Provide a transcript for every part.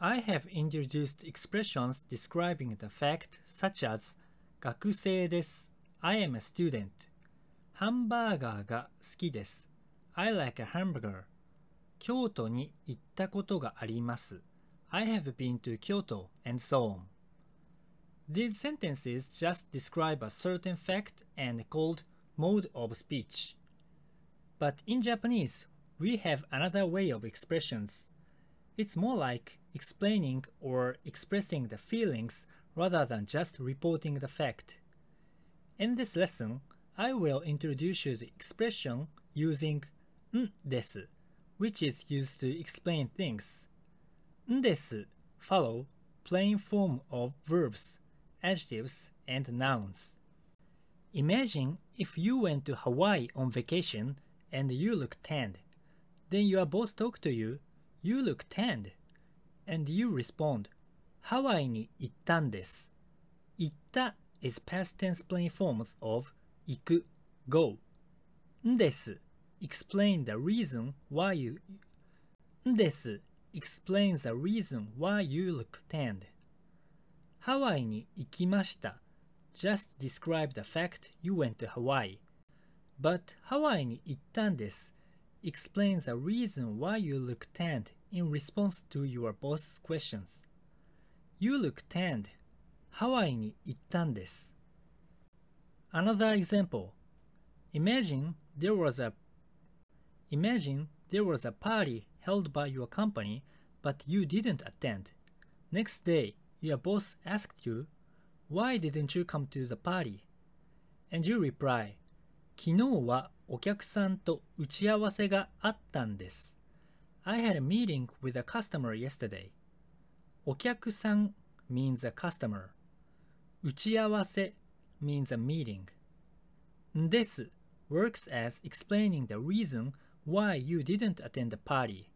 I have introduced expressions describing the fact such as 学生です。I am a student. ハンバーガーが好きです。I like a hamburger. 京都に行ったことがあります。I have been to Kyoto and so on. These sentences just describe a certain fact and called mode of speech. But in Japanese, we have another way of expressions. It's more like explaining or expressing the feelings rather than just reporting the fact. In this lesson, I will introduce you the expression using n which is used to explain things. N follow plain form of verbs, adjectives, and nouns. Imagine if you went to Hawaii on vacation and you look tanned. Then your boss talked to you you look tanned, and you respond, ハワイに行ったんです。行った is past tense plain forms of 行く go. んです explain the reason why you んです explains the reason why you look tanned. ハワイに行きました。just describe the fact you went to Hawaii. But ハワイに行ったんです explains the reason why you look tanned in response to your boss's questions. You look tanned. ハワイに行ったんです。Another example. Imagine there was a Imagine there was a party held by your company, but you didn't attend. Next day, your boss asked you, Why didn't you come to the party? And you reply, 昨日はお客さんと打ち合わせがあったんです。I had a meeting with a customer yesterday. お客さん means a customer. 打ち合わせ means a meeting. です works as explaining the reason why you didn't attend the party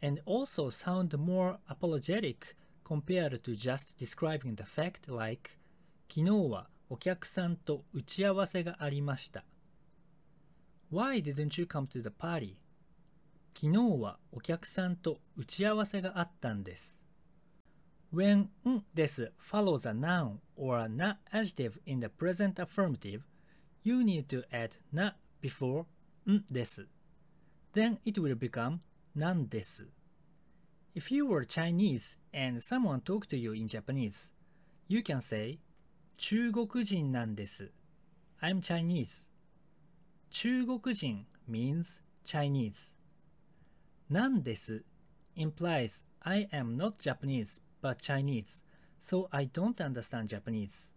and also sound more apologetic compared to just describing the fact like 昨日はお客さんと打ち合わせがありました。Why didn't you come to the party? 昨日はお客さんと打ち合わせがあったんです。When んです follows a noun or a na adjective in the present affirmative, you need to add na before んです。Then it will become なんです。If you were Chinese and someone talked to you in Japanese, you can say 中国人なんです。I'm Chinese. 中国人 means Chinese. なんです implies I am not Japanese but Chinese, so I don't understand Japanese.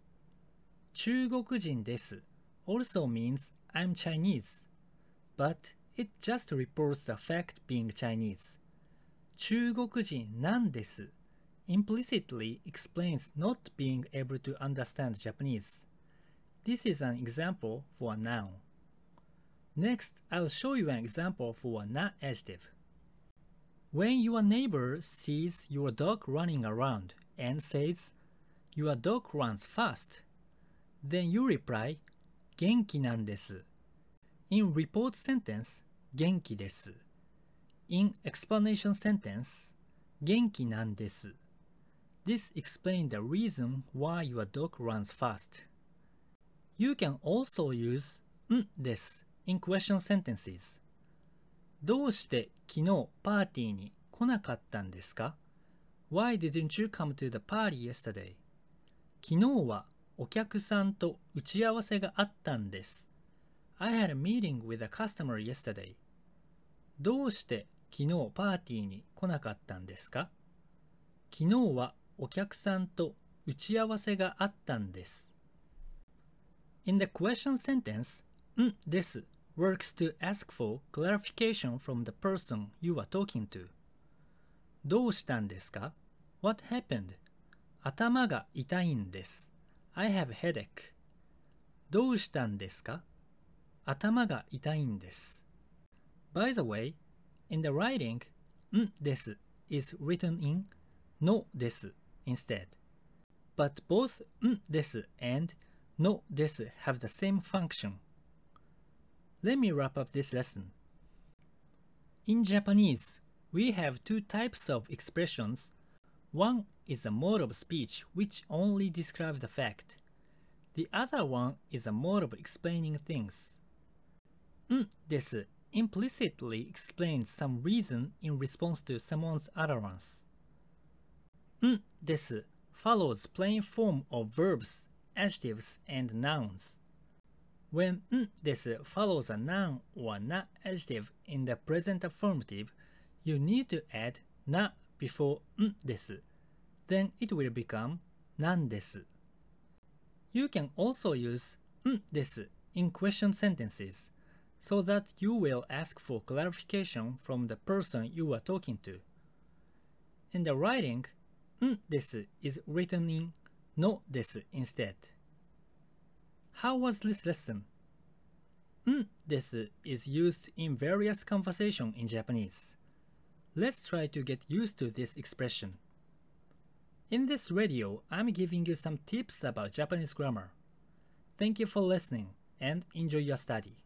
中国人です also means I'm Chinese, but it just reports the fact being Chinese. 中国人なんです implicitly explains not being able to understand Japanese. This is an example for a noun. Next, I'll show you an example for a na adjective. When your neighbor sees your dog running around and says, Your dog runs fast, then you reply, "Genki nandes." In report sentence, 元気です. In explanation sentence, 元気なんです. This explains the reason why your dog runs fast. You can also use んです in question sentences. どうして昨日パーティーに来なかったんですか ?Why didn't you come to the party yesterday? 昨日はお客さんと打ち合わせがあったんです。I had a meeting with a customer yesterday. どうして昨日パーティーに来なかったんですか昨日はお客さんと打ち合わせがあったんです。In the question sentence, んです works to ask for clarification from the person you are talking to. どうしたんですか ?What happened? 頭が痛いんです。I have a headache. どうしたんですか頭が痛いんです。By the way, in the writing, んです is written in のです instead. But both んです and のです have the same function. Let me wrap up this lesson. In Japanese, we have two types of expressions One is a mode of speech which only describes the fact. The other one is a mode of explaining things. んです implicitly explains some reason in response to someone's utterance. んです follows plain form of verbs, adjectives, and nouns. When n this follows a noun or na adjective in the present affirmative, you need to add na before n this. Then it will become nan. You can also use n this in question sentences so that you will ask for clarification from the person you are talking to. In the writing, n is written in のです instead. How was this lesson? んです is used in various conversation in Japanese. Let's try to get used to this expression. In this radio, I'm giving you some tips about Japanese grammar. Thank you for listening and enjoy your study.